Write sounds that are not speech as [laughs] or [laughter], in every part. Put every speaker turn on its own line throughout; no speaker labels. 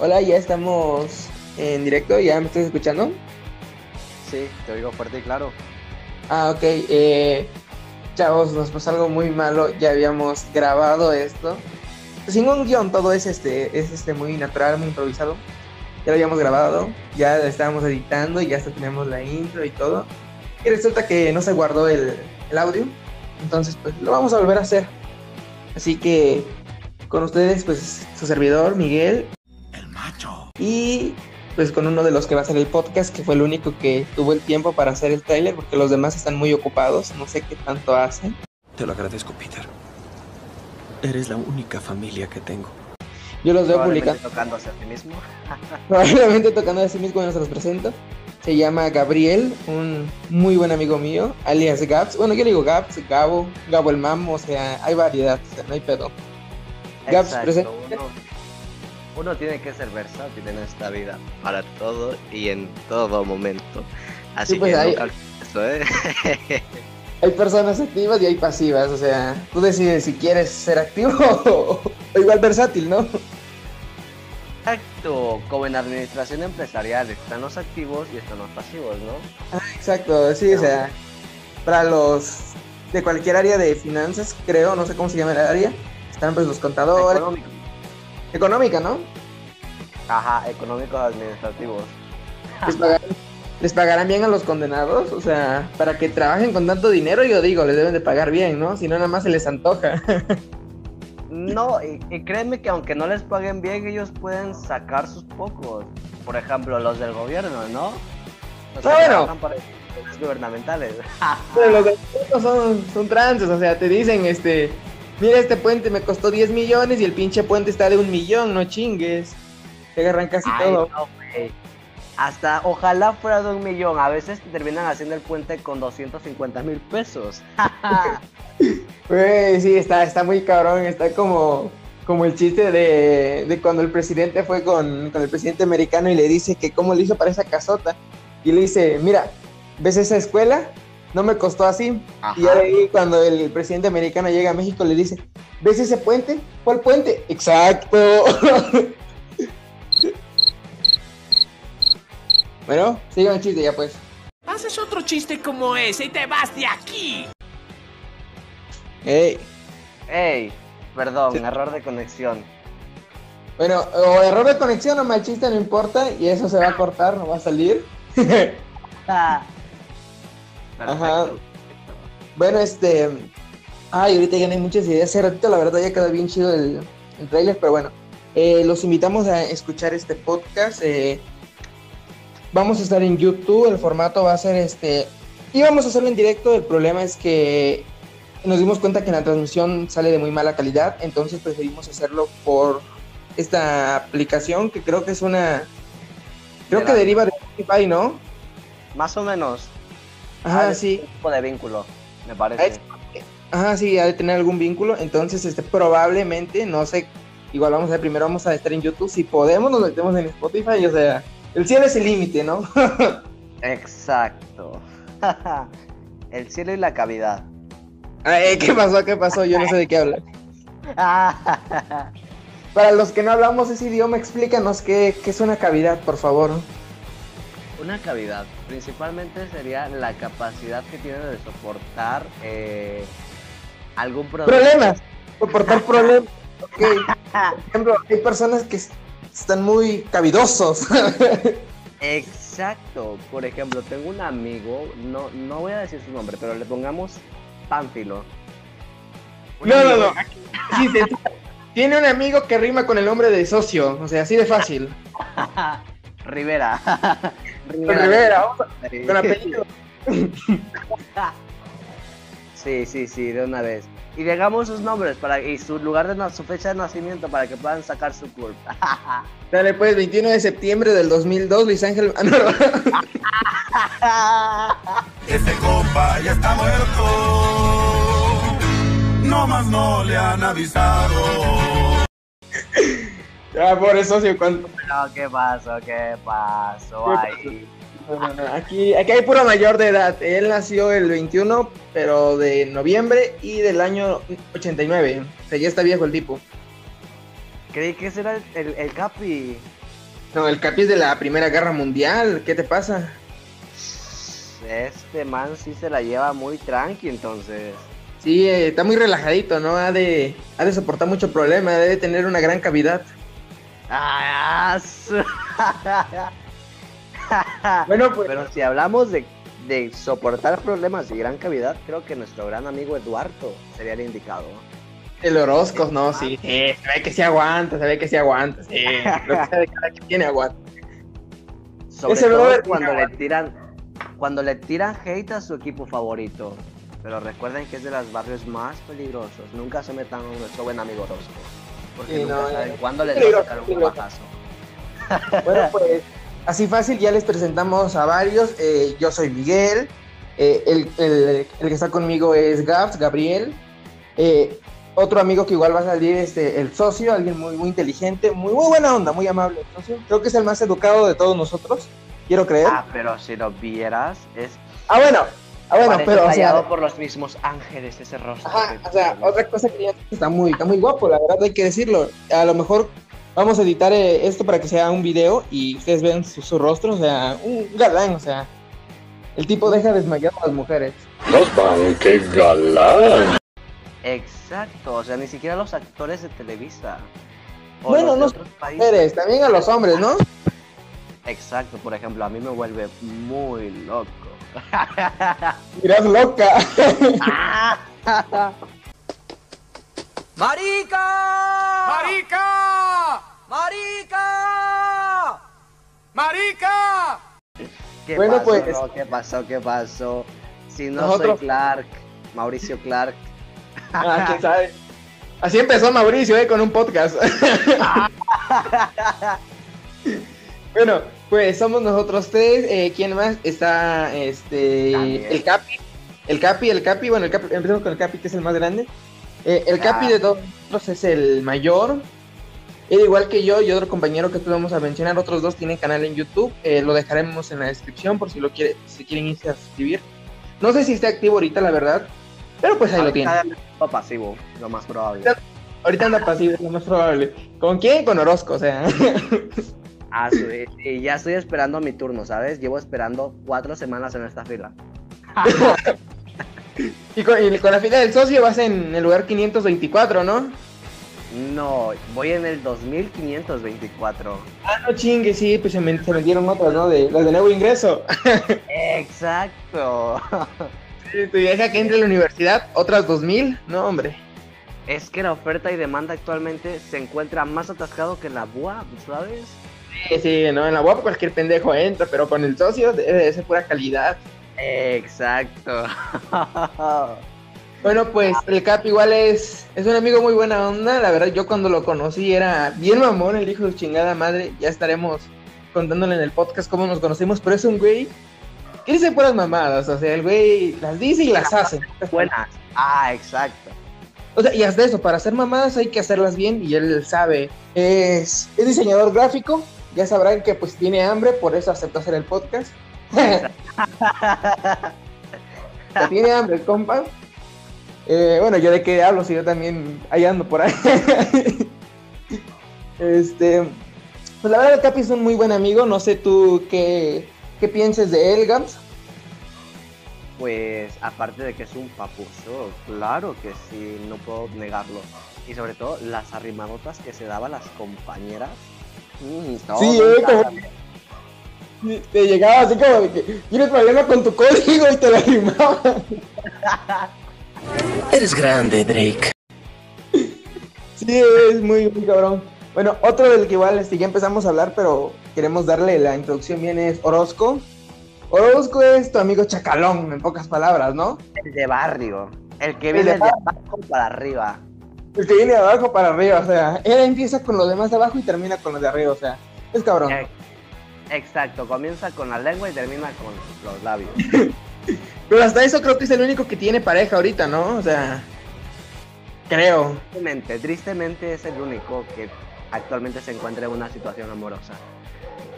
Hola, ya estamos en directo, ¿ya me estás escuchando?
Sí, te oigo fuerte y claro.
Ah, ok. Eh, chavos, nos pasó algo muy malo, ya habíamos grabado esto. Sin un guion, todo es este, es este muy natural, muy improvisado. Ya lo habíamos grabado, ya lo estábamos editando y ya hasta tenemos la intro y todo. Y resulta que no se guardó el, el audio. Entonces, pues lo vamos a volver a hacer. Así que con ustedes, pues su servidor, Miguel. Y pues con uno de los que va a hacer el podcast, que fue el único que tuvo el tiempo para hacer el tráiler, porque los demás están muy ocupados, no sé qué tanto hacen.
Te lo agradezco, Peter. Eres la única familia que tengo.
Yo los veo
Probablemente
publicando,
tocándose a ti mismo. [laughs]
probablemente tocando a sí mismo, no se los presento. Se llama Gabriel, un muy buen amigo mío, alias Gabs. Bueno, yo le digo Gabs, Gabo, Gabo el Mamo, o sea, hay variedad, o sea, no hay pedo. Gabs,
Exacto,
presente.
Uno, uno tiene que ser versátil en esta vida, para todo y en todo momento. Así
Sí, pues,
que nunca olvides eso, ¿eh? [laughs]
Hay personas activas y hay pasivas, o sea, tú decides si quieres ser activo o, [laughs] o igual versátil, ¿no?
Exacto, como en administración empresarial, están los activos y están los pasivos, ¿no?
Exacto, sí, o sea, para los de cualquier área de finanzas, creo, no sé cómo se llama el área, están pues los contadores,
Económico.
Económica, ¿no?
Ajá, económicos administrativos.
Les pagarán, les pagarán bien a los condenados, o sea, para que trabajen con tanto dinero, yo digo, les deben de pagar bien, ¿no? Si no, nada más se les antoja. [laughs]
No, y, y créeme que aunque no les paguen bien, ellos pueden sacar sus pocos. Por ejemplo, los del gobierno, ¿no? Los
Ah, bueno.
para instituciones gubernamentales.
Pero los los son, son trances, o sea, te dicen, este, mira, este puente me costó 10 millones y el pinche puente está de un millón, no chingues. Te agarran casi
Ay,
todo.
no. Hasta ojalá fuera de un millón. A veces te terminan haciendo el puente con 250 mil pesos. [laughs]
Güey, sí, está, está muy cabrón, está como, como el chiste de, de cuando el presidente fue con, con el presidente americano y le dice que cómo le hizo para esa casota. Y le dice, mira, ¿ves esa escuela? No me costó así. Y ahí cuando el presidente americano llega a México le dice, ¿ves ese puente? ¿Cuál puente? Exacto. [laughs] bueno, sigan el chiste ya pues.
Haces otro chiste como ese y te vas de aquí.
Ey.
Ey, perdón,
Sí.
error de conexión.
Bueno, o error de conexión o mal chiste, no importa, y eso se va a cortar, no va a salir. [laughs] Ajá. Bueno, este. Ay, ahorita ya no hay muchas ideas. Hace ratito, la verdad, ya quedó bien chido el, el trailer, pero bueno, eh, los invitamos a escuchar este podcast. eh, vamos a estar en YouTube, el formato va a ser este. Y vamos a hacerlo en directo. El problema es que nos dimos cuenta que la transmisión sale de muy mala calidad, entonces preferimos hacerlo por esta aplicación que creo que es una. Creo que deriva de Spotify, ¿no?
Más o menos.
Ajá, sí.
Tipo de vínculo, me parece.
es- Ajá, sí, ha de tener algún vínculo. Entonces, este, probablemente, no sé, igual vamos a ver, primero vamos a estar en YouTube. Si podemos, nos metemos en Spotify. O sea, el cielo es el límite, ¿no? [laughs]
Exacto. [laughs] el cielo y la cavidad.
Ay, ¿Qué pasó? ¿Qué pasó? Yo no sé de qué hablar. [laughs] Para los que no hablamos ese idioma, explícanos qué, qué es una cavidad, por favor.
Una cavidad, principalmente sería la capacidad que tiene de soportar eh, algún producto.
Problemas, soportar problemas. [laughs] Por ejemplo, hay personas que están muy cavidosos. [laughs]
Exacto. Por ejemplo, tengo un amigo, no, no voy a decir su nombre, pero le pongamos Pánfilo.
No, no,
amigo-
no. aquí- sí, te- Tiene un amigo que rima con el nombre de socio. O sea, así de fácil. [laughs]
Rivera.
Con Rivera, vamos a- con apellido.
Sí, sí, sí, de una vez. Y digamos sus nombres para y su lugar de su fecha de nacimiento para que puedan sacar su culpa. [laughs]
Dale, pues, 21 de septiembre del 2002, Luis Ángel. Ah, no, no. [laughs]
Este compa ya está muerto. No más no le han avisado.
Ah, por eso, socio, ¿cuánto?
No, ¿qué pasó? ¿Qué pasó
¿Qué
ahí?
No, no, no, Aquí, aquí hay puro mayor de edad. Él nació el 21, pero de noviembre y del año 89. O sea, ya está viejo el tipo.
creí que ese era el, el, el Capi.
No, el Capi es de la Primera Guerra Mundial. ¿Qué te pasa?
Este man sí se la lleva muy tranqui, entonces.
Sí, eh, está muy relajadito, ¿no? Ha de, ha de soportar mucho problema, debe tener una gran cavidad.
Ah,
Bueno, pues
Pero si hablamos de, de soportar problemas y gran cavidad, creo que nuestro gran amigo Eduardo sería el indicado.
el Orozco, no, sí, sí, se ve que sí aguanta, se ve que sí aguanta, sí. Lo que cada que tiene aguanta.
Sobre
Ese
todo
brother
cuando le tiran cuando le tiran hate a su equipo favorito. Pero recuerden que es de los barrios más peligrosos. Nunca se metan con nuestro buen amigo Orozco. Porque
Sí,
nunca
no,
saben cuándo les va a sacar un bajazo. [laughs]
Bueno, pues así fácil, ya les presentamos a varios. Eh, yo soy Miguel, eh, el, el- el que está conmigo es Gabs, Gabriel. Eh, otro amigo que igual va a salir es este, el socio, alguien muy, muy inteligente, muy, muy buena onda, muy amable. el socio. Creo que es el más educado de todos nosotros, quiero creer.
Ah, pero si lo vieras, es
Ah, bueno, ah, bueno,
parece
pero o sea,
por los mismos ángeles ese rostro.
Ajá, o sea, otra cosa que ya está muy, está muy guapo, la verdad hay que decirlo. A lo mejor vamos a editar eh, esto para que sea un video y ustedes vean su, su rostro, o sea, un galán, o sea, el tipo deja desmayar a las mujeres.
Nos van, qué galán.
Exacto, o sea, ni siquiera los actores de Televisa. O
Bueno, no. Mujeres, también a los hombres, ¿no?
Exacto, por ejemplo, a mí me vuelve muy loco. [laughs]
Mirás loca. [laughs]
¡Marica!
¡Marica! ¡Marica!
¿Qué
Bueno,
pasó,
pues-?
¿Qué pasó? ¿Qué pasó? Si no
Nosotros-
soy Clark, Mauricio Clark. [laughs]
Ah, quién sabe. Así empezó Mauricio, ¿eh? Con un podcast. bueno, pues somos nosotros tres. Eh, ¿Quién más? Está este el Capi. El Capi, el Capi, bueno, el Capi, empezamos con el Capi, que es el más grande. Eh, el Capi
Ah.
de todos nosotros es el mayor. Él igual que yo y otro compañero que vamos a mencionar, otros dos tienen canal en YouTube. eh, lo dejaremos en la descripción por si lo quiere, si quieren irse a suscribir. No sé si está activo ahorita, la verdad. Pero pues ahí lo tienen.
Ahorita anda pasivo, lo más probable.
Ahorita anda pasivo, lo más probable. ¿Con quién? Con Orozco, o sea. [laughs]
Ah, sí, y ya estoy esperando mi turno, ¿sabes? Llevo esperando cuatro semanas en esta fila. [laughs]
y, con, y con la fila del socio vas en el lugar 524, ¿no?
No, voy en el 2524.
Ah, no chingue, sí, pues se, men- se vendieron otras, ¿no? De, las de nuevo ingreso. [laughs]
Exacto.
Sí, tu vieja que entre a la universidad, otras 2000. No, hombre.
Es que la oferta y demanda actualmente se encuentra más atascado que en la BUA, ¿sabes?
Sí, sí, no, en la UAP cualquier pendejo entra, pero con el socio debe de ser pura calidad.
Exacto. [laughs]
Bueno, pues el Cap igual es, es un amigo muy buena onda. La verdad, yo cuando lo conocí era bien mamón, el hijo de su chingada madre. Ya estaremos contándole en el podcast cómo nos conocimos, pero es un güey que dice puras mamadas. O sea, el güey las dice y las hace. [laughs]
Buenas. Ah, exacto.
O sea, y hasta eso, para hacer mamadas hay que hacerlas bien y él sabe. Es, es diseñador gráfico. Ya sabrán que pues tiene hambre, por eso aceptó hacer el podcast. [laughs] Tiene hambre compa. Eh, bueno, yo de qué hablo si yo también ahí ando por ahí. [laughs] este, pues la verdad el Capi es un muy buen amigo. No sé tú qué, qué pienses de él, Gams.
Pues aparte de que es un papuso, claro que sí, no puedo negarlo. Y sobre todo las arrimadotas que se daban las compañeras.
Sí, eh, como te llegaba así como de que tienes problema con tu código y te lo animaba. [laughs]
Eres grande, Drake.
Sí, es muy, muy cabrón. Bueno, otro del que igual este, ya empezamos a hablar, pero queremos darle la introducción bien es Orozco. Orozco es tu amigo chacalón, en pocas palabras, ¿no?
El de barrio. El que
El
viene
de
de abajo para arriba.
El que viene de abajo para arriba, o sea, él empieza con los demás de abajo y termina con los de arriba, o sea, es cabrón.
Exacto, comienza con la lengua y termina con los labios. [laughs]
Pero hasta eso creo que es el único que tiene pareja ahorita, ¿no? O sea, creo.
Tristemente, tristemente es el único que actualmente se encuentra en una situación amorosa.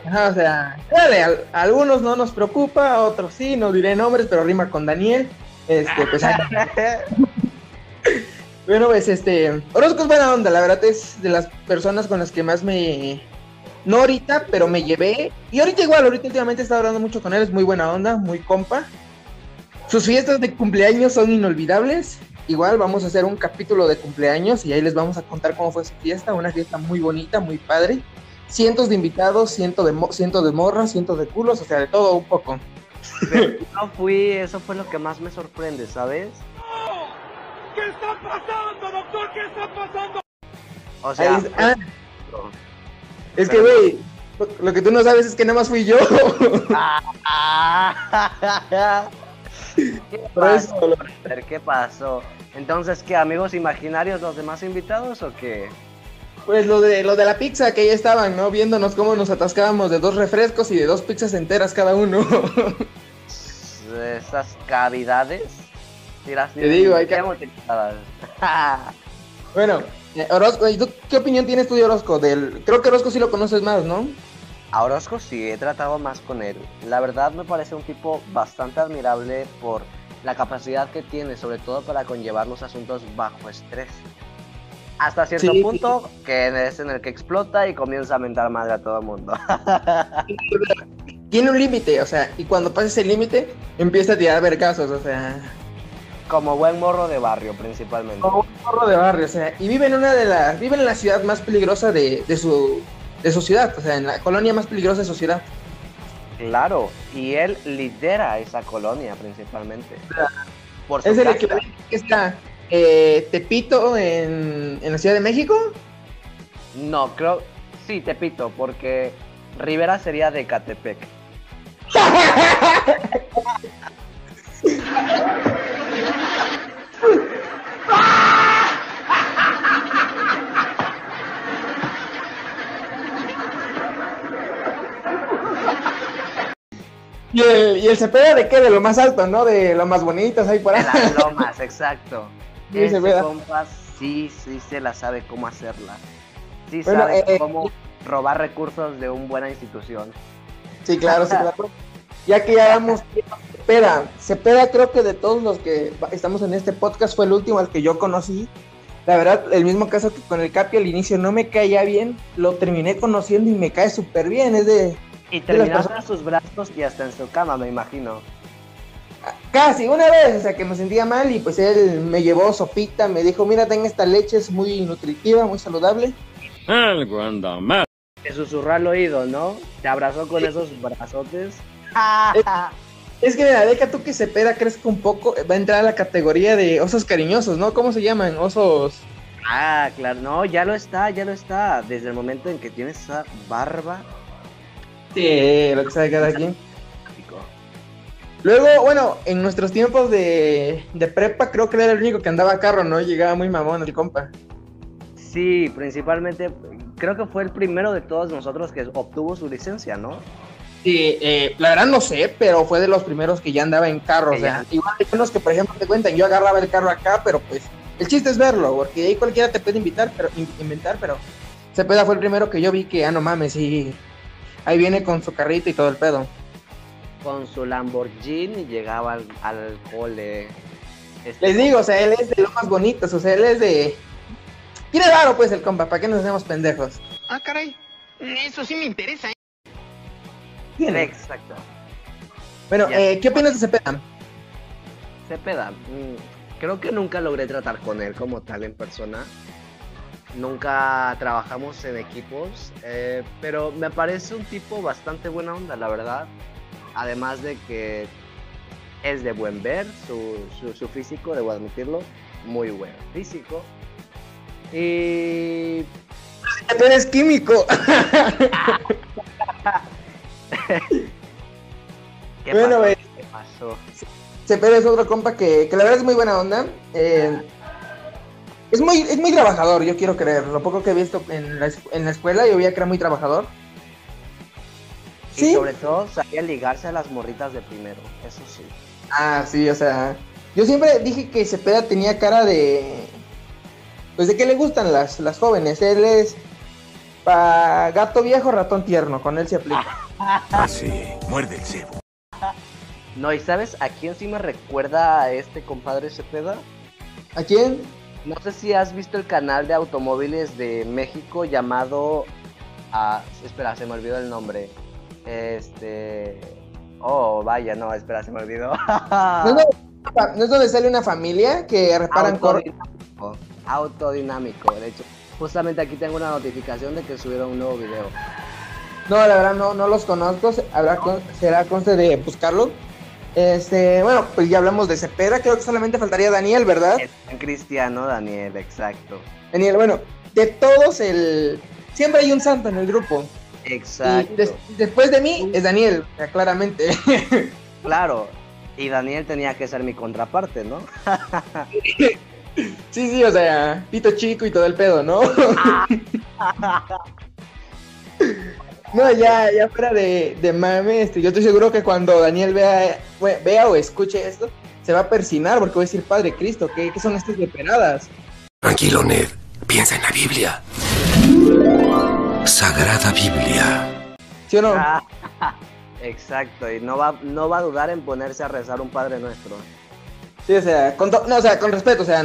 Ajá, o sea, dale, a, a algunos no nos preocupa, a otros sí, no diré nombres, pero rima con Daniel. Este, pues, [laughs] [laughs] Bueno, pues este. Orozco es buena onda, la verdad es de las personas con las que más me. No ahorita, pero me llevé. Y ahorita igual, ahorita últimamente he estado hablando mucho con él, es muy buena onda, muy compa. Sus fiestas de cumpleaños son inolvidables. Igual vamos a hacer un capítulo de cumpleaños y ahí les vamos a contar cómo fue su fiesta. Una fiesta muy bonita, muy padre. Cientos de invitados, cientos de, mo- cientos de morras, cientos de culos, o sea, de todo un poco.
No fui, eso fue lo que más me sorprende, ¿sabes?
¿Qué está pasando, doctor? ¿Qué está pasando?
O sea,
ah,
fue-
es que, güey, lo, que tú no sabes es que nada más fui yo. [laughs]
¿Qué pasó? ¿Qué pasó? Entonces, ¿qué amigos imaginarios los demás invitados o qué?
Pues lo de lo de la pizza que ya estaban, ¿no? Viéndonos cómo nos atascábamos de dos refrescos y de dos pizzas enteras cada uno. [laughs]
Esas cavidades.
Te digo, hay que- [laughs] bueno, eh, Orozco, ¿y tú qué opinión tienes tú de Orozco? Del, creo que Orozco sí lo conoces más, ¿no?
A Orozco sí, he tratado más con él. La verdad me parece un tipo bastante admirable por la capacidad que tiene, sobre todo para conllevar los asuntos bajo estrés. Hasta cierto
Sí.
punto, que es en el que explota y comienza a mentar madre a todo el mundo. [laughs]
Tiene un límite, o sea, y cuando pasa ese límite, empieza a tirar vergazos, o sea,
Como buen morro de barrio, principalmente.
como un morro de barrio, o sea, y vive en una de las, vive en la ciudad más peligrosa de, de su, de su ciudad, o sea, en la colonia más peligrosa de su ciudad.
Claro, y él lidera esa colonia principalmente. Por
Es el equivalente que está eh, Tepito en, en la Ciudad de México.
No, creo. Sí, Tepito, porque Rivera sería de Catepec. [laughs]
Y el, y el Cepeda de qué, de lo más alto, ¿no? De lo más bonitas ahí por
De
ahí.
las lomas, exacto. [laughs]
Sí,
Ese
Cepeda.
compa sí, sí se la sabe cómo hacerla. Sí
Bueno,
sabe
eh,
cómo robar recursos de una buena institución.
Sí, claro, sí, claro. Ya que ya damos Cepeda, Cepeda creo que de todos los que estamos en este podcast fue el último al que yo conocí. La verdad, el mismo caso que con el Capi al inicio no me caía bien, lo terminé conociendo y me cae súper bien. Es de
Y
personas-
en sus brazos y hasta en su cama, me imagino.
casi una vez, o sea, que me sentía mal y pues él me llevó sopita, me dijo, mira, ten esta leche, es muy nutritiva, muy saludable.
Algo anda mal.
Te susurró al oído, ¿no? Te abrazó con esos brazotes.
Es que mira, deja tú que Cepeda crezca un poco, va a entrar a la categoría de osos cariñosos, ¿no? ¿Cómo se llaman? Osos...
Ah, claro, no, ya lo está, ya lo está. Desde el momento en que tienes esa barba.
Sí, lo que sabe cada quien. Luego, bueno, en nuestros tiempos de, de prepa, creo que era el único que andaba a carro, ¿no? Llegaba muy mamón el compa.
Sí, principalmente, creo que fue el primero de todos nosotros que obtuvo su licencia, ¿no?
Sí, eh, la verdad no sé, pero fue de los primeros que ya andaba en carro. O sea,
ya.
igual hay unos que, por ejemplo, te cuentan, yo agarraba el carro acá, pero pues el chiste es verlo, porque ahí cualquiera te puede invitar, pero in- inventar, pero Cepeda fue el primero que yo vi que, ah, no mames, sí, ahí viene con su carrito y todo el pedo.
Con su Lamborghini llegaba al, al cole. Este,
Les digo, o sea, él es de los más bonitos, o sea, él es de... Tiene varo, pues, el compa, ¿para qué nos hacemos pendejos?
Ah, caray. Eso sí me interesa. ¿eh?
Tiene.
Exacto.
Bueno, eh, ¿qué opinas de Cepeda?
Cepeda, mm, creo que nunca logré tratar con él como tal en persona. Nunca trabajamos en equipos, eh, pero me parece un tipo bastante buena onda, la verdad. Además de que es de buen ver, su, su, su físico, debo admitirlo, muy buen físico. Y
Tú eres químico. [laughs]
¿qué
Bueno,
pasó?
eh.
¿Qué pasó?
Cepeda es otro compa que, que la verdad es muy buena onda. Eh, es muy, es muy trabajador, yo quiero creer. Lo poco que he visto en la, en la escuela, yo veía que era muy trabajador.
Y
Sí.
sobre todo sabía ligarse a las morritas de primero, eso sí.
Ah, sí, o sea. Yo siempre dije que Cepeda tenía cara de. Pues de que le gustan las, las jóvenes. Él es. Pa gato viejo, ratón tierno. Con él se aplica. [laughs]
Así, muerde el cebo.
No, ¿y sabes a quién sí me recuerda a este compadre Cepeda?
¿A quién?
No sé si has visto el canal de automóviles de México llamado. ah, espera, se me olvidó el nombre. Este. Oh, vaya, no, espera, se me olvidó. [laughs]
¿No, es donde, no es donde sale una familia que reparan corros?
Autodinámico. Autodinámico, de hecho. Justamente aquí tengo una notificación de que subieron un nuevo video.
No, la verdad no, no los conozco. Habrá con- será conste de buscarlo. Este, bueno, pues ya hablamos de Cepeda. Creo que solamente faltaría Daniel, ¿verdad?
Cristiano, Daniel, exacto.
Daniel, bueno, de todos el. Siempre hay un santo en el grupo.
Exacto.
Y des- después de mí es Daniel, claramente. [laughs]
Claro. Y Daniel tenía que ser mi contraparte, ¿no? [laughs]
sí, sí, o sea, pito chico y todo el pedo, ¿no? [laughs] no, ya, ya fuera de, de mame, este, yo estoy seguro que cuando Daniel vea, vea o escuche esto, se va a persinar porque va a decir, Padre Cristo, ¿qué, qué son estas leperadas?
Tranquilo, Ned. Piensa en la Biblia. Sagrada Biblia.
¿Sí o no?
Ah, [laughs] Exacto, y no va, no va a dudar en ponerse a rezar un Padre Nuestro.
Sí, o sea, con, to- no, o sea, con respeto, o sea,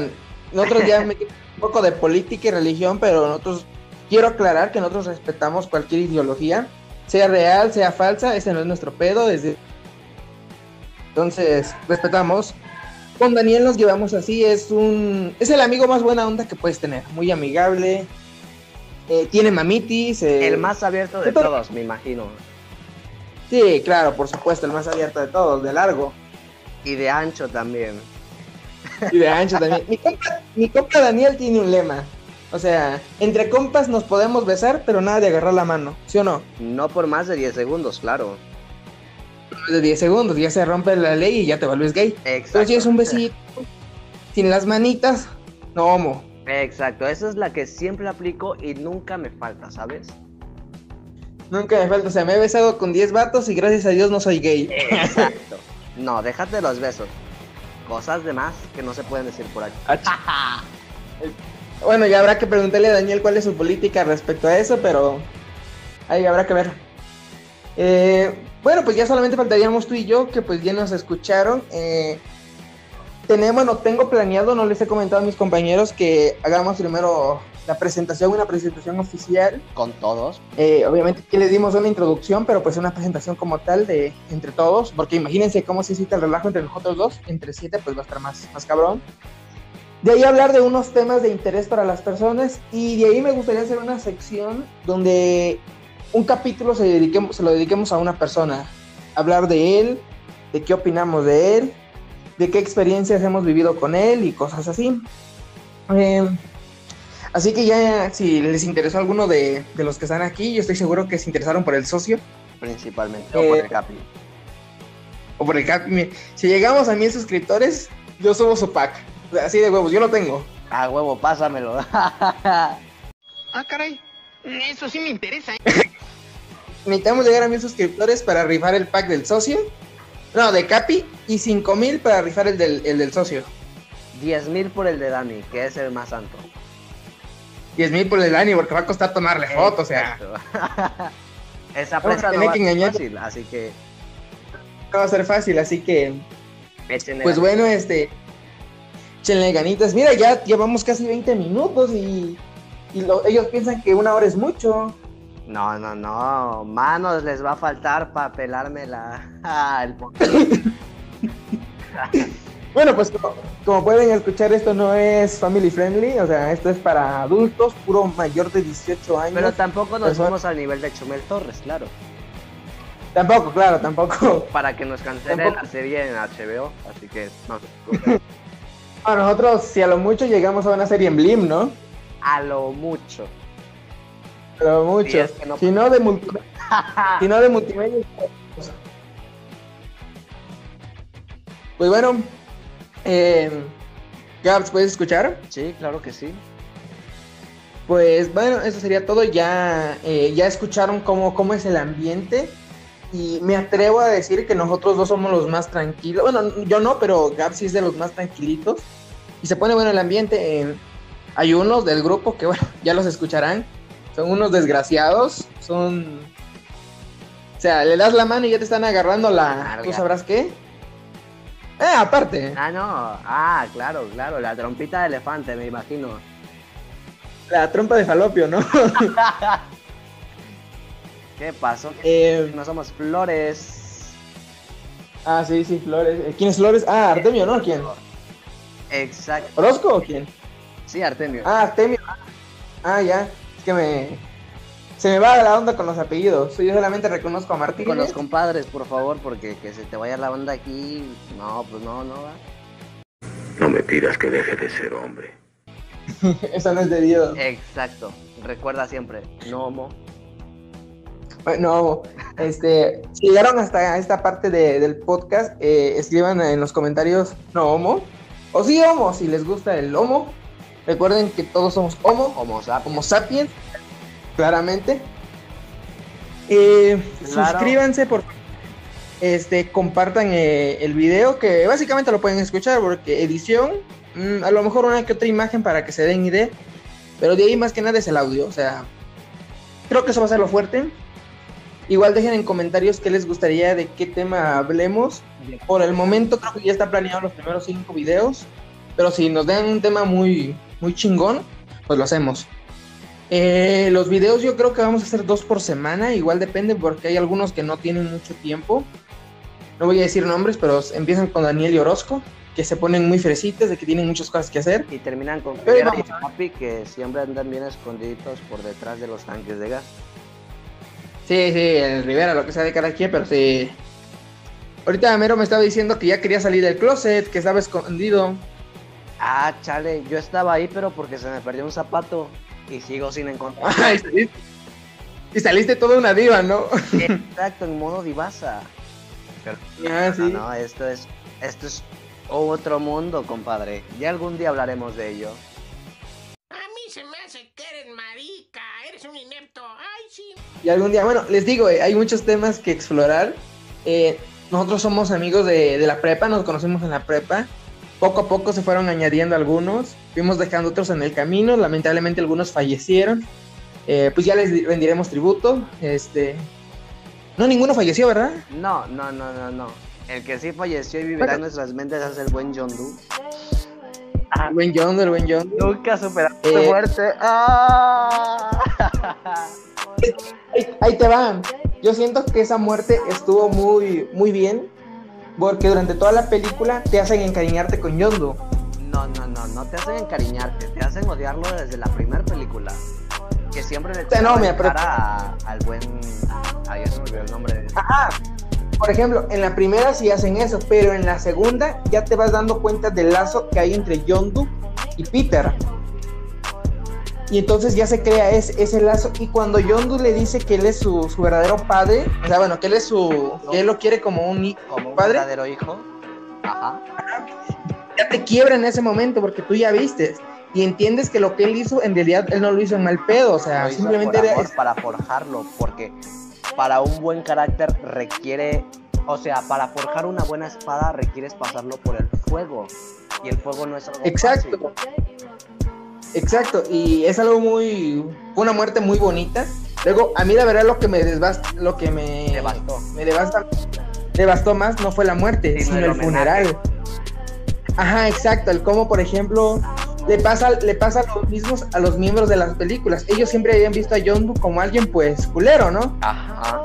nosotros ya [laughs] metimos un poco de política y religión, pero nosotros, quiero aclarar que nosotros respetamos cualquier ideología, sea real, sea falsa, ese no es nuestro pedo, desde... Entonces, respetamos. Con Daniel nos llevamos así, es un... Es el amigo más buena onda que puedes tener, muy amigable, eh, tiene mamitis. eh,
El más abierto de
pero-
todos, me imagino.
Sí, claro, por supuesto, el más abierto de todos, de largo.
Y de ancho también.
Y de ancho también. Mi compa, mi compa Daniel tiene un lema. O sea, entre compas nos podemos besar, pero nada de agarrar la mano. ¿Sí o no?
No por más de 10 segundos, claro.
De 10 segundos ya se rompe la ley y ya te vuelves gay.
Exacto.
Pero si es un besito, sin las manitas, no homo.
Exacto, esa es la que siempre aplico y nunca me falta, ¿sabes?
Nunca me falta. O sea, me he besado con 10 vatos y gracias a Dios no soy gay.
Exacto. [laughs] No, déjate los besos. Cosas de más que no se pueden decir por aquí. [laughs]
Bueno, ya habrá que preguntarle a Daniel cuál es su política respecto a eso, pero ahí habrá que ver. Eh, bueno, pues ya solamente faltaríamos tú y yo, que pues ya nos escucharon. Eh, tenemos, bueno, tengo planeado, no les he comentado a mis compañeros que hagamos primero la presentación, una presentación oficial.
Con todos.
Eh, obviamente que les dimos una introducción, pero pues una presentación como tal de entre todos, porque imagínense cómo se cita el relajo entre nosotros dos, entre siete pues va a estar más, más cabrón. De ahí hablar de unos temas de interés para las personas y de ahí me gustaría hacer una sección donde un capítulo se, dediquemos, se lo dediquemos a una persona, hablar de él, de qué opinamos de él, de qué experiencias hemos vivido con él y cosas así. Eh, Así que ya, si les interesó alguno de, de los que están aquí, yo estoy seguro que se interesaron por el socio
Principalmente. O por
Eh,
el Capi.
o por el cap. Mi- Si llegamos a mil suscriptores, yo subo su pack. Así de huevos, yo lo tengo.
Ah, huevo, pásamelo.
Ah, caray. Eso sí me interesa. ¿eh?
Necesitamos llegar a mil suscriptores para rifar el pack del socio. No, de Capi. Y cinco mil para rifar el del, el del socio.
10 mil por el de Dani, que es el más santo.
Diez mil por el Dani, porque va a costar tomarle foto, o sea. [laughs]
Esa
a
presa no va a
que
ser
engañar.
fácil, así que
No va a ser fácil, así que. Pues bueno, este. Échenle ganitas. Mira, ya llevamos casi 20 minutos y. Y lo- ellos piensan que una hora es mucho.
No, no, no. Manos les va a faltar para pelarme la... [laughs] Ah, el [laughs]
Bueno, pues como, como pueden escuchar, esto no es family friendly, o sea, esto es para adultos, puro mayor de 18 años.
Pero tampoco nos fuimos al nivel de Chumel Torres, claro.
Tampoco, claro, tampoco.
Para que nos cancelen
Tampoco.
la serie en HBO, así que no [laughs]
A nosotros, si a lo mucho llegamos a una serie en Blim, ¿no?
A lo mucho.
A lo mucho.
Sí, es que no-
Si no de multimedia. [laughs] si no de multimedia. Pues bueno, eh, Gabs, ¿puedes escuchar?
Sí, claro que sí.
Pues bueno, eso sería todo. Ya, eh, ya escucharon cómo, cómo es el ambiente. Y me atrevo a decir que nosotros dos somos los más tranquilos. Bueno, yo no, pero Gab sí es de los más tranquilitos. Y se pone bueno el ambiente. eh, hay unos del grupo que, bueno, [laughs] ya los escucharán. Son unos desgraciados. Son. O sea, le das la mano y ya te están agarrando la.
Larga.
¿Tú sabrás qué? Eh, aparte.
Ah, no. Ah, claro, claro. La trompita de elefante, me imagino.
La trompa de falopio, ¿no? [laughs]
¿Qué pasó? [laughs]
Eh,
No somos flores.
ah, sí, sí, Flores. Eh, ¿Quién es Flores? Ah, Artemio, ¿no? ¿Quién?
Exacto.
¿Orozco o quién?
Sí, Artemio.
Ah, Artemio. Ah, ya. Es que me. Se me va la onda con los apellidos. Yo solamente reconozco a Martínez.
Con los compadres, por favor, porque que se te vaya la onda aquí. No, pues no, no va.
No me pidas que deje de ser hombre. [laughs]
Eso no es de Dios.
Exacto. Recuerda siempre, no homo.
Bueno, este, si llegaron hasta esta parte de- del podcast, eh, escriban en los comentarios no homo o sí homo si les gusta el homo. Recuerden que todos somos homo,
Homo
homo sapiens, claramente. Eh,
Claro.
Suscríbanse por este, compartan eh, el video que básicamente lo pueden escuchar porque edición, mm, a lo mejor una que otra imagen para que se den idea, pero de ahí más que nada es el audio, o sea, creo que eso va a ser lo fuerte. Igual dejen en comentarios qué les gustaría de qué tema hablemos. Por el momento creo que ya está planeado los primeros cinco videos, pero si nos dan un tema muy, muy chingón, pues lo hacemos. Eh, los videos yo creo que vamos a hacer dos por semana, igual depende porque hay algunos que no tienen mucho tiempo. No voy a decir nombres, pero empiezan con Daniel y Orozco, que se ponen muy fresitas de que tienen muchas cosas que hacer.
Y terminan con
Pero
y Papi, que siempre andan bien escondiditos por detrás de los tanques de gas.
Sí, sí, el Rivera, lo que sea de cada quien, pero sí. Ahorita Mero me estaba diciendo que ya quería salir del closet, que estaba escondido.
Ah, chale, yo estaba ahí, pero porque se me perdió un zapato y sigo sin encontrar. [laughs]
Saliste- y saliste toda una diva, ¿no? [laughs]
Exacto, en modo divasa. Pero,
Ah, sí.
no, no, esto es, esto es otro mundo, compadre. Ya algún día hablaremos de ello.
Hace que eres marica, eres un inepto. Ay, sí.
Y algún día, bueno, les digo, eh, hay muchos temas que explorar. Eh, nosotros somos amigos de, de la prepa, nos conocimos en la prepa. Poco a poco se fueron añadiendo algunos, fuimos dejando otros en el camino, lamentablemente algunos fallecieron. Eh, pues ya les di- rendiremos tributo. Este, no, ninguno falleció, ¿verdad?
No, no, no, no, no. El que sí falleció y vivirá en nuestras mentes es el buen John Doe.
El buen John, el buen John.
Nunca superó su
Eh.
muerte. ¡Ah!
Ahí, ahí te van. Yo siento que esa muerte estuvo muy, muy bien. Porque durante toda la película te hacen encariñarte con Yondu.
No, no, no, no te hacen encariñarte, te hacen odiarlo desde la primera película. Que siempre le
sea, no,
cara a- al buen. Ay, ya se me olvidó el nombre de.
Ajá. Por ejemplo, en la primera sí hacen eso, pero en la segunda ya te vas dando cuenta del lazo que hay entre Yondu y Peter. Y entonces ya se crea ese, ese lazo. Y cuando Yondu le dice que él es su, su verdadero padre, o sea, bueno, que él es su. que él lo quiere como un
Como un
padre,
verdadero hijo. Ajá.
ya te quiebra en ese momento porque tú ya viste. Y entiendes que lo que él hizo, en realidad él no lo hizo en mal pedo. O sea, simplemente
por
era.
amor para forjarlo, porque para un buen carácter requiere, o sea, para forjar una buena espada requieres pasarlo por el fuego. Y el fuego no es algo
Exacto.
fácil.
Exacto, y es algo muy. una muerte muy bonita. Luego, a mí la verdad lo que me desbasta, lo que me.
Devastó.
Me devasta, devastó más no fue la muerte,
Sino
sino,
el
el,
homenaje.
funeral. Ajá, exacto, el cómo, por ejemplo, le pasa, le pasa lo mismos a los miembros de las películas. Ellos siempre habían visto a Yondu como alguien, pues, culero, ¿no?
Ajá.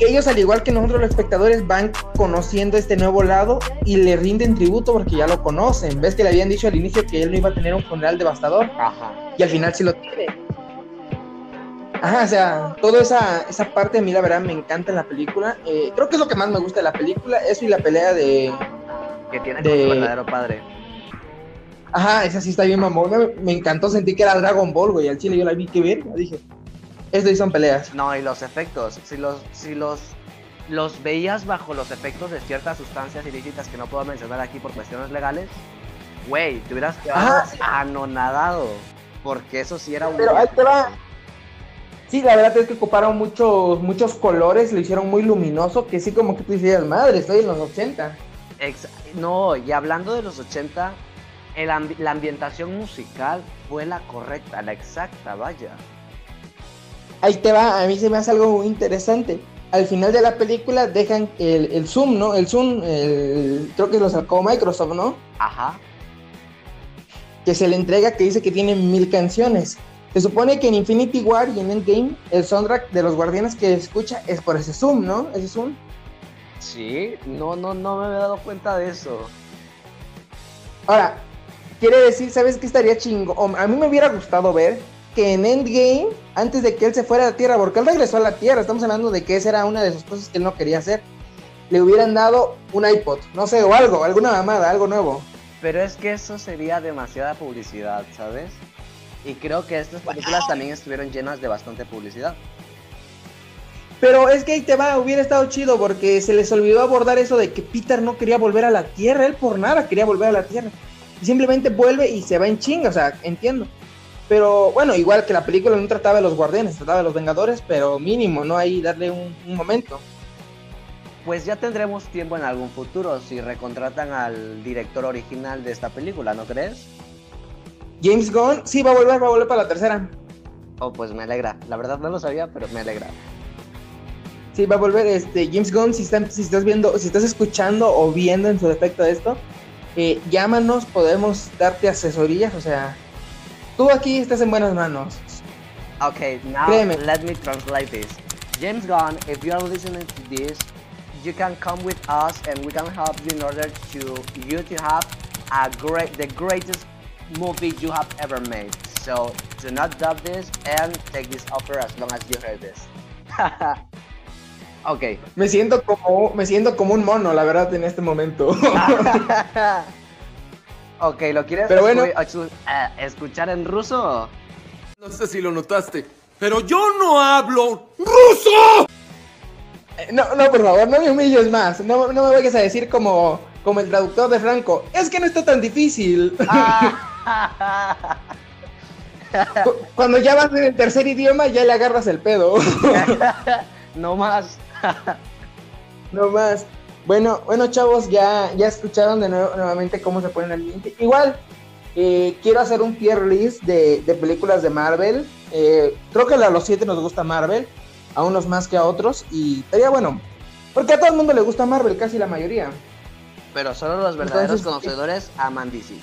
Ellos, al igual que nosotros los espectadores, van conociendo este nuevo lado y le rinden tributo porque ya lo conocen. Ves que le habían dicho al inicio que él no iba a tener un funeral devastador
Ajá.
y al final sí lo tiene. Ajá, o sea, toda esa, esa parte a mí la verdad me encanta en la película. Eh, creo que es lo que más me gusta de la película, eso y la pelea de...
Que tiene con su verdadero padre.
Ajá, esa sí está bien mamona, me encantó, sentí que era Dragon Ball, güey, al chile yo la vi que ver, dije, esto son peleas.
No, y los efectos. Si los, si los, los veías bajo los efectos de ciertas sustancias ilícitas que no puedo mencionar aquí por cuestiones legales, güey, te hubieras quedado anonadado. Porque eso sí era un.
Pero ahí te va. Sí, la verdad es que ocuparon muchos, muchos colores, lo hicieron muy luminoso, que sí como que tú decías, madre, estoy en los 80.
Ex- no, y hablando de los 80, el ambi- la ambientación musical fue la correcta, la exacta, vaya.
Ahí te va, a mí se me hace algo muy interesante. al final de la película dejan el, el Zoom, ¿no? El Zoom, el- creo que lo sacó Microsoft, ¿no?
Ajá.
Que se le entrega que dice que tiene mil canciones. Se supone que en Infinity War y en Endgame, el soundtrack de los guardianes que escucha es por ese Zoom, ¿no? Ese Zoom.
Sí, no, no, no me había dado cuenta de eso.
Ahora, quiere decir, ¿sabes qué estaría chingo? A mí me hubiera gustado ver que en Endgame, antes de que él se fuera a la Tierra, porque él regresó a la Tierra, estamos hablando de que esa era una de sus cosas que él no quería hacer, le hubieran dado un iPod, no sé, o algo, alguna mamada, algo nuevo.
Pero es que eso sería demasiada publicidad, ¿sabes? Y creo que estas películas también estuvieron llenas de bastante publicidad.
Pero es que ahí te va, hubiera estado chido porque se les olvidó abordar eso de que Peter no quería volver a la Tierra, él por nada quería volver a la Tierra. Y simplemente vuelve y se va en chinga, o sea, entiendo. Pero bueno, igual que la película no trataba de los guardianes, trataba de los vengadores, pero mínimo, ¿no? Ahí darle un, un momento.
Pues ya tendremos tiempo en algún futuro si recontratan al director original de esta película, ¿no crees?
James Gunn, sí, va a volver, va a volver para la tercera.
Oh, pues me alegra. La verdad no lo sabía, pero me alegra.
Sí, va a volver, este, James Gunn, si, están- si estás viendo, si estás escuchando o viendo en su defecto esto, eh, llámanos, podemos darte asesorías, o sea, tú aquí estás en buenas manos.
Okay, now
Créeme.
let me translate this. James Gunn, if you are listening to this, you can come with us and we can help you in order to you to have a great the greatest movie you have ever made. So do not doubt this and take this offer as long as you heard this. [laughs] okay.
Me siento como, me siento como un mono, la verdad, en este momento. [laughs]
ok, ¿lo quieres
Pero bueno.
eh, escuchar en ruso?
No sé si lo notaste, pero yo no hablo ruso.
Eh, no, no, por favor, no me humilles más. No, no me vayas a decir como, como el traductor de Franco. Es que no está tan difícil. [laughs] Cu- Cuando ya vas en el tercer idioma, ya le agarras el pedo. [laughs]
no más. [laughs]
No más. Bueno, bueno, chavos, ya, ya escucharon de nuevo, nuevamente cómo se pone el ambiente. Igual, eh, quiero hacer un tier list de, de películas de Marvel. Eh, creo que a los siete nos gusta Marvel, a unos más que a otros. Y estaría bueno, porque a todo el mundo le gusta Marvel, casi la mayoría.
Pero solo los verdaderos
Entonces,
conocedores aman DC.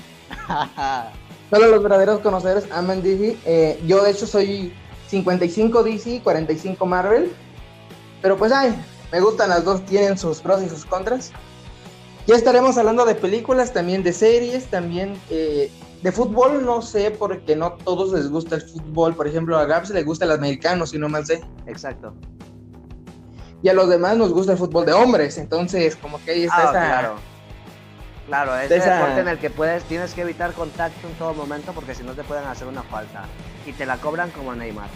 [laughs]
Solo los verdaderos conocedores aman DC. Eh, yo, de hecho, soy 55 DC, 45 Marvel. Pero pues, ay, me gustan las dos, tienen sus pros y sus contras. Ya estaremos hablando de películas, también de series, también eh, de fútbol. No sé, porque no todos les gusta el fútbol. Por ejemplo, a Gabs le gusta el americano, si no mal sé.
Exacto.
Y a los demás nos gusta el fútbol de hombres. Entonces, como que ahí está
Ah,
esa.
claro. Claro, es
esa-
deporte en el que puedes, tienes que evitar contacto en todo momento porque si no te pueden hacer una falta. Y te la cobran como Neymar.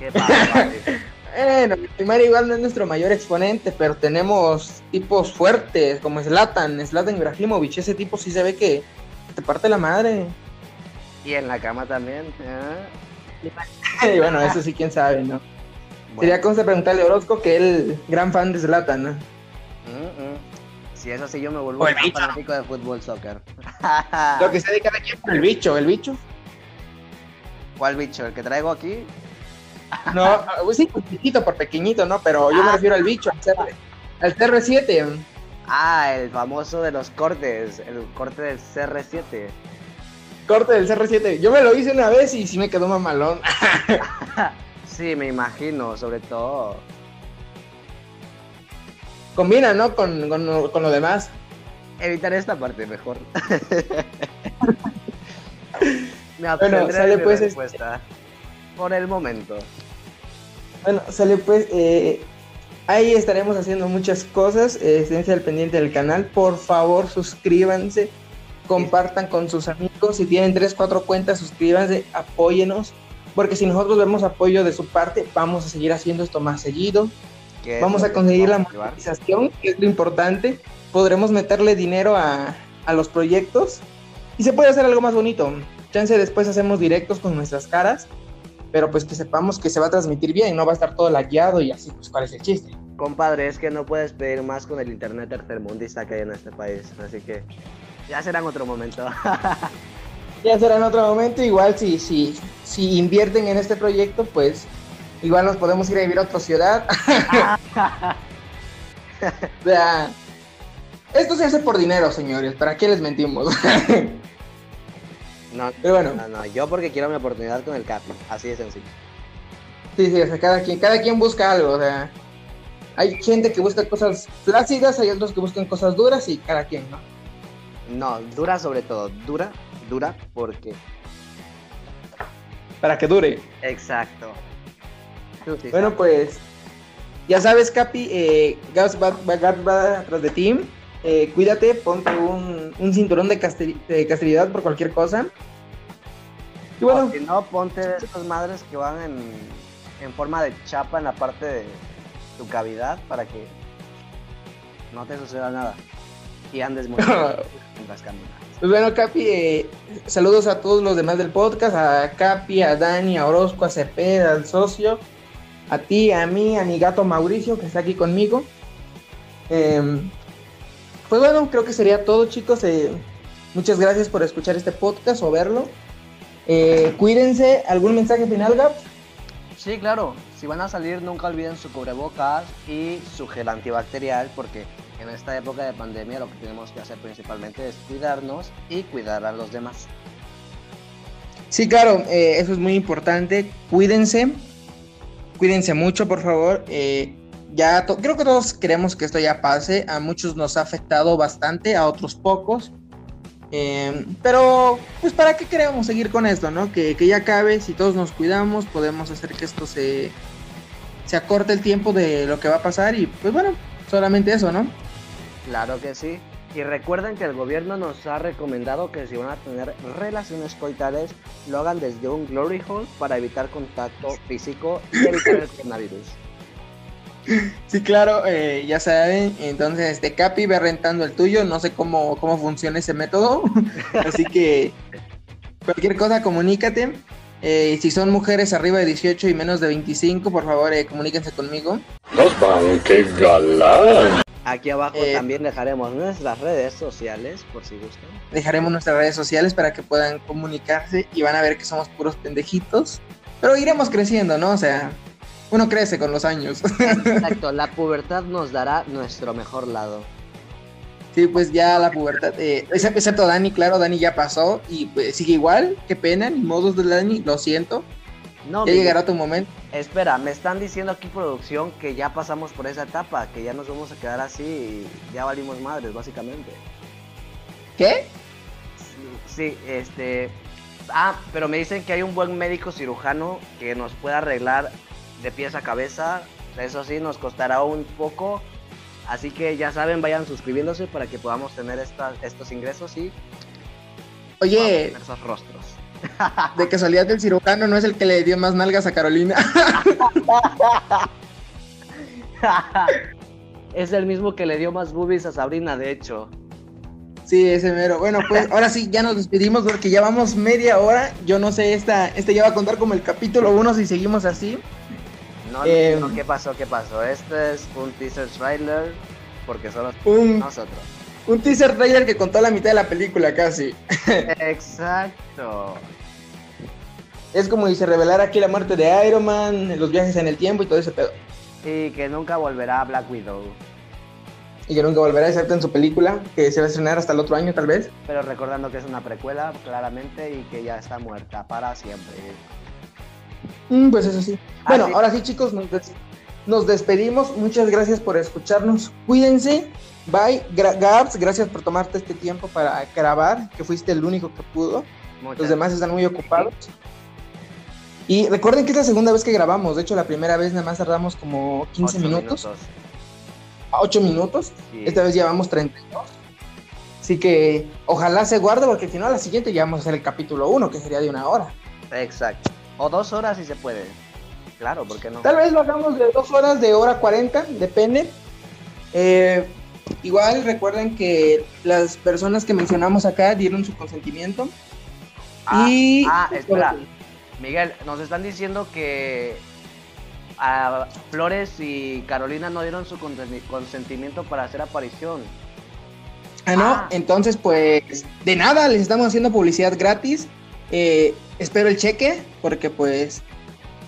Qué padre. [laughs]
Bueno, Neymar igual no es nuestro mayor exponente, pero tenemos tipos fuertes como Zlatan, Zlatan Ibrahimovic, ese tipo sí se ve que te parte la madre.
y en la cama también. ¿eh? [laughs]
Y bueno, eso sí, quién sabe, ¿no?
Bueno,
Sería cosa preguntarle a Orozco que él, gran fan de Zlatan, ¿no?
mm, mm. Si es así, yo me vuelvo un fanático de fútbol soccer.
Lo que sea de cada quien, el bicho, el bicho.
¿Cuál bicho? ¿El que traigo aquí?
No, ah, pues sí, por chiquito, por pequeñito, ¿no? Pero yo me refiero al bicho, al, CR, al CR7.
Ah, el famoso de los cortes. El corte del CR7.
Corte del CR7. Yo me lo hice una vez y sí me quedó mamalón. [laughs]
Sí, me imagino, sobre todo.
Combina, ¿no? Con, con, lo- con lo demás.
Evitaré esta parte mejor. [laughs] [laughs] me
Bueno, sale pues, este-
respuesta. Por el momento.
Bueno, sale pues, eh, ahí estaremos haciendo muchas cosas, eh, estén al pendiente del canal, por favor suscríbanse, compartan con sus amigos, si tienen 3, 4 cuentas, suscríbanse, apóyenos, porque si nosotros vemos apoyo de su parte, vamos a seguir haciendo esto más seguido, vamos a conseguir la
vamos
monetización, que es lo importante, podremos meterle dinero a, a los proyectos y se puede hacer algo más bonito, chance después hacemos directos con nuestras caras, pero pues que sepamos que se va a transmitir bien, no va a estar todo lagueado y así, pues cuál es el chiste.
Compadre, es que no puedes pedir más con el internet tercermundista que hay en este país. Así que ya será en otro momento. [laughs]
Ya será en otro momento, igual si, si, si invierten en este proyecto, pues igual nos podemos ir a vivir a otra ciudad. [laughs] [laughs] o sea, esto se hace por dinero, señores. ¿Para qué les mentimos?
No,
Pero bueno.
no, no, yo porque quiero mi oportunidad con el Capi, así de sencillo.
Sí, sí, o sea, cada quien, cada quien busca algo, o sea, hay gente que busca cosas flácidas, hay otros que buscan cosas duras y cada quien, ¿no?
No, dura sobre todo, dura, dura porque...
Para que dure.
Exacto. Sí
Bueno,
sabes.
pues, ya sabes, Capi, eh, Gabs va, va- Gabs va atrás de ti, eh, cuídate, ponte un, un cinturón de, de castridad por cualquier cosa. Y bueno,
O si no, ponte esas madres que van en, en forma de chapa en la parte de tu cavidad para que no te suceda nada. Y andes muy bien [laughs] mientras caminas.
Pues bueno, Capi, eh, saludos a todos los demás del podcast, a Capi, a Dani, a Orozco, a Cepeda, al socio, a ti, a mí, a mi gato Mauricio, que está aquí conmigo. Em, pues bueno, creo que sería todo, chicos. eh, muchas gracias por escuchar este podcast o verlo. Eh, cuídense. ¿Algún mensaje final, Gab?
Sí, claro. Si van a salir, nunca olviden su cubrebocas y su gel antibacterial, porque en esta época de pandemia lo que tenemos que hacer principalmente es cuidarnos y cuidar a los demás.
Sí, claro, eh, eso es muy importante. Cuídense, cuídense mucho, por favor. Eh, ya creo que todos queremos que esto ya pase. A muchos nos ha afectado bastante, a otros pocos. Eh, pero, pues, ¿para qué queremos seguir con esto, no? Que, que ya acabe, si todos nos cuidamos, podemos hacer que esto se, se acorte el tiempo de lo que va a pasar y, pues, bueno, solamente eso, ¿no?
Claro que sí. Y recuerden que el gobierno nos ha recomendado que si van a tener relaciones coitales, lo hagan desde un glory hole para evitar contacto físico y evitar el coronavirus. [laughs]
Sí, claro, eh, ya saben. Entonces, este Capi ve rentando el tuyo. No sé cómo, cómo funciona ese método. [laughs] Así que cualquier cosa, comunícate. Eh, si son mujeres arriba de 18 y menos de 25, por favor, eh, comuníquense conmigo.
Nos van, qué galán.
Aquí abajo
Eh,
también dejaremos nuestras redes sociales, por si gustan.
Dejaremos nuestras redes sociales para que puedan comunicarse y van a ver que somos puros pendejitos. Pero iremos creciendo, ¿no? O sea, uno crece con los años. [laughs]
Exacto, la pubertad nos dará nuestro mejor lado.
Sí, pues ya la pubertad, eh, excepto Dani, claro, Dani ya pasó y pues, sigue igual, qué pena, ni modos de Dani, lo siento,
No,
ya llegará tu momento.
espera, me están diciendo aquí producción que ya pasamos por esa etapa, que ya nos vamos a quedar así y ya valimos madres, básicamente.
¿Qué?
Sí, este... Ah, pero me dicen que hay un buen médico cirujano que nos puede arreglar de pies a cabeza. Eso sí, nos costará un poco. Así que ya saben, vayan suscribiéndose para que podamos tener estos ingresos y
Oye,
esos rostros. [laughs]
de casualidad el cirujano no es el que le dio más nalgas a Carolina. [laughs]
es el mismo que le dio más boobies a Sabrina, de hecho.
sí, ese mero. Bueno, pues ahora sí, ya nos despedimos porque ya vamos media hora. Yo no sé, esta, este ya va a contar como el capítulo 1 si seguimos así.
No,
Eh,
no, ¿qué pasó? ¿Qué pasó? Este es un teaser trailer porque solo
Un,
nosotros.
un teaser trailer que contó la mitad de la película casi. [laughs]
Exacto.
Es como si se revelara aquí la muerte de Iron Man, los viajes en el tiempo y todo ese pedo.
Y que nunca volverá a Black Widow.
Y que nunca volverá, excepto en su película, que se va a estrenar hasta el otro año tal vez.
Pero recordando que es una precuela, claramente, y que ya está muerta para siempre.
Mm, pues eso sí.
Ah,
Bueno,
sí.
ahora sí chicos, nos, des- nos despedimos. Muchas gracias por escucharnos. Cuídense. Bye. Gra- Gabs, gracias por tomarte este tiempo para grabar, que fuiste el único que pudo.
Muchas
Los demás están muy ocupados. Y recuerden que es la segunda vez que grabamos. De hecho, la primera vez nada más tardamos como 15
ocho
minutos, a 8 minutos.
Sí.
Esta vez llevamos 32. Así que ojalá se guarde porque si no, a la siguiente ya vamos a hacer el capítulo 1, que sería de una hora.
Exacto. O dos horas si se puede. Claro, ¿por qué no?
Tal vez lo hagamos de dos horas, de hora 40, depende. Eh, igual recuerden que las personas que mencionamos acá dieron su consentimiento.
Ah,
y
ah, espera. Miguel, nos están diciendo que a Flores y Carolina no dieron su consen- consentimiento para hacer aparición.
Ah, no,
Ah.
entonces pues de nada, les estamos haciendo publicidad gratis. Eh, espero el cheque porque pues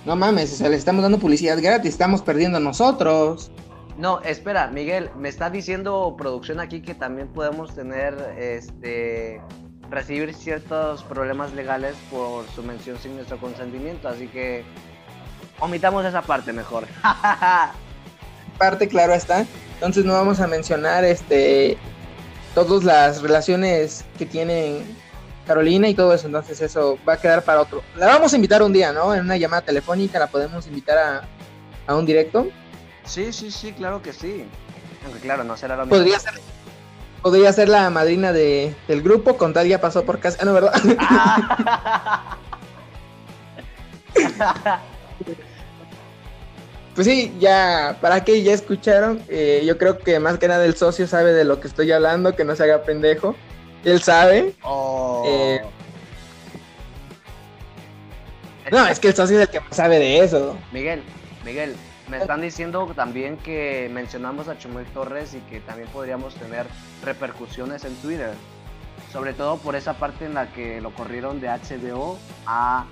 No mames, o sea, le estamos dando publicidad gratis, estamos perdiendo nosotros.
No, espera, Miguel, me está diciendo producción aquí que también podemos tener, este, recibir ciertos problemas legales por su mención sin nuestro consentimiento, así que omitamos esa parte mejor. [laughs]
Parte, claro está. Entonces no vamos a mencionar este todas las relaciones que tienen Carolina y todo eso, entonces eso va a quedar para otro. La vamos a invitar un día, ¿no? En una llamada telefónica la podemos invitar a, a un directo.
sí, sí, sí, claro que sí. Aunque claro, no será lo mismo.
Podría ser, podría ser la madrina de, del grupo, con tal ya pasó por casa. Ah, no, ¿verdad? [laughs] pues sí, ya, ¿para qué? Ya escucharon. Eh, yo creo que más que nada el socio sabe de lo que estoy hablando, que no se haga pendejo. Él sabe.
Oh.
Eh, No, es que el socio es el que más sabe de eso.
Miguel, Miguel, me están diciendo también que mencionamos a Chumel Torres y que también podríamos tener repercusiones en Twitter. Sobre todo por esa parte en la que lo corrieron de HBO a...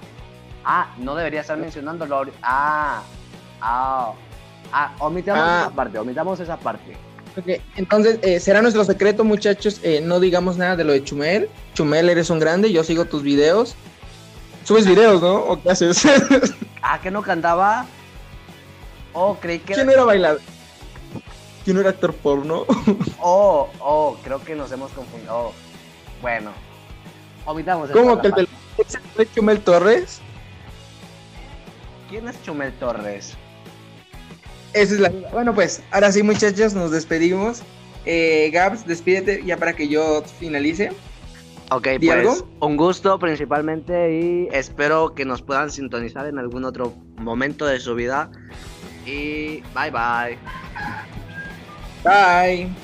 Ah, no debería estar mencionándolo. Ah, ah, ah, omitamos
Ah.
esa parte, omitamos esa parte.
Ok, Entonces, eh, será nuestro secreto, muchachos. eh, no digamos nada de lo de Chumel. Chumel, eres un grande. Yo sigo tus videos. Subes videos, ¿no? ¿O qué haces? [laughs]
Ah, que no cantaba. Oh, creí que...
¿Quién era bailador? ¿Quién era actor porno? [laughs]
Oh, oh, creo que nos hemos confundido. Oh, bueno. Omitamos
¿Cómo que el
parte.
del ¿Ese fue Chumel Torres?
¿Quién es Chumel Torres?
Esa es la Bueno, pues, ahora sí, muchachos, nos despedimos. Eh, Gabs, despídete ya para que yo finalice.
Ok,
¿Di
pues
algo?
un gusto principalmente y espero que nos puedan sintonizar en algún otro momento de su vida. Y bye bye.
Bye.